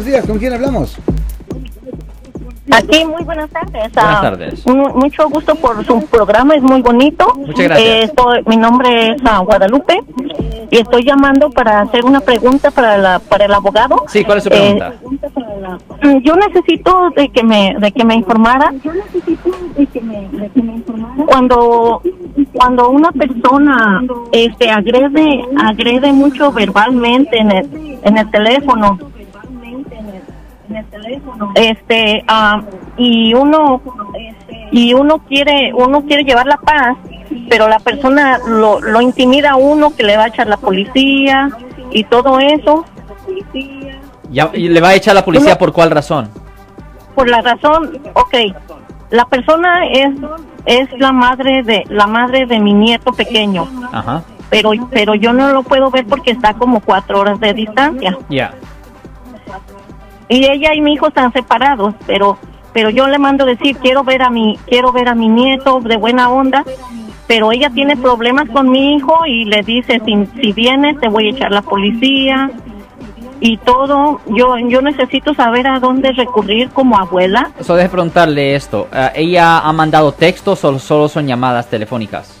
Buenos días, ¿con quién hablamos? Aquí, muy buenas tardes. Buenas Ah, tardes. mu- mucho gusto por su programa, es muy bonito. Muchas gracias. Eh, estoy- mi nombre es ah, Guadalupe y estoy llamando para hacer una pregunta para, la, para el abogado. Sí, ¿cuál es su Eh, pregunta? Mm, Yo necesito de que me de que me informara cuando cuando una persona este agrede agrede mucho verbalmente en el en el teléfono este ah, y uno y uno quiere uno quiere llevar la paz pero la persona lo, lo intimida a uno que le va a echar la policía y todo eso Ya- y ¿Le va a echar la policía por cuál razón? por la razón, ok, la persona es es la madre de la madre de mi nieto pequeño, Ajá. pero pero yo no lo puedo ver porque está como cuatro horas de distancia Ya. Y ella y mi hijo están separados, pero pero yo le mando decir quiero ver a mi quiero ver a mi nieto de buena onda, pero ella tiene problemas con mi hijo y le dice si si vienes te voy a echar la policía y todo. Yo yo necesito saber a dónde recurrir como abuela. So, deje preguntarle esto. ¿Ella ha mandado textos o solo son llamadas telefónicas?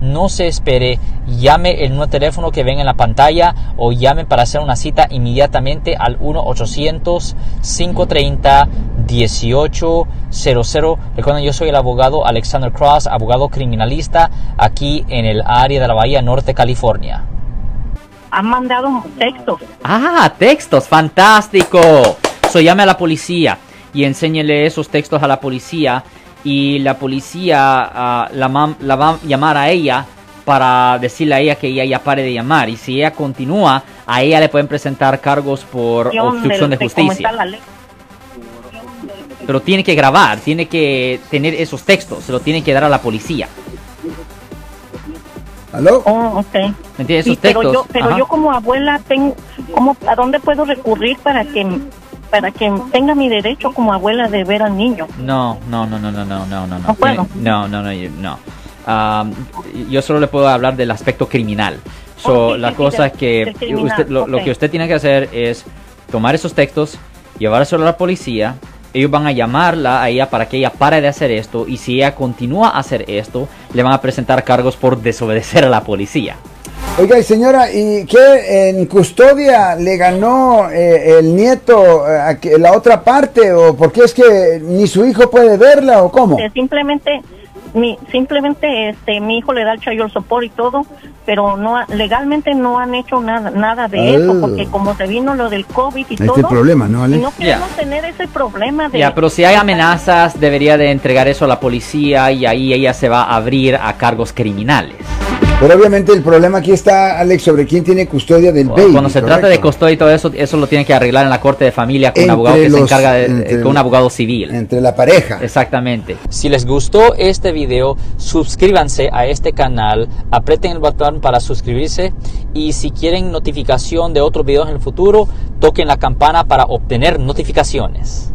no se espere, llame el nuevo teléfono que ven en la pantalla o llame para hacer una cita inmediatamente al 1-800-530-1800. Recuerden, yo soy el abogado Alexander Cross, abogado criminalista aquí en el área de la Bahía Norte, California. Han mandado textos. Ah, textos, fantástico. So, llame a la policía y enséñele esos textos a la policía y la policía ah, la, mam- la va a llamar a ella para decirle a ella que ella ya pare de llamar y si ella continúa, a ella le pueden presentar cargos por obstrucción de justicia. Pero tiene que grabar, tiene que tener esos textos, se lo tiene que dar a la policía. ¿Aló? Oh, ok. ¿Me entiendes? Sí, Esos pero textos. yo, pero yo como abuela tengo, ¿cómo, ¿a dónde puedo recurrir para que para que tenga mi derecho como abuela de ver al niño? No, no, no, no, no, no, no, no, No puedo. No, no, no, yo- no. Am, yo solo le puedo hablar del aspecto criminal. So, Oh, sí, la sí, cosa es que usted, lo, lo que usted tiene que hacer es tomar esos textos, llevárselo a la policía. Ellos van a llamarla a ella para que ella pare de hacer esto. Y si ella continúa a hacer esto, le van a presentar cargos por desobedecer a la policía. Oiga, y señora, ¿y qué en custodia le ganó eh, el nieto eh, a que- la otra parte? ¿O por qué es que ni su hijo puede verla o cómo? Este, simplemente mi simplemente este mi hijo le da el child support y todo pero no ha- legalmente no han hecho nada nada de Ah. eso porque como se vino lo del covid y todo el problema, ¿no, Ale? y no queremos tener ese problema de Ya, pero si hay amenazas, debería de entregar eso a la policía y ahí ella se va a abrir a cargos criminales. Pero obviamente el problema aquí está, Alex, sobre quién tiene custodia del baby. Cuando se trata de ¿correcto? custodia y todo eso, eso lo tiene que arreglar en la corte de familia con un Entre abogado que se los- encarga de, entre con un abogado civil. Entre la pareja. Exactamente. Si les gustó este video, suscríbanse a este canal, aprieten el botón para suscribirse y si quieren notificación de otros videos en el futuro, toquen la campana para obtener notificaciones.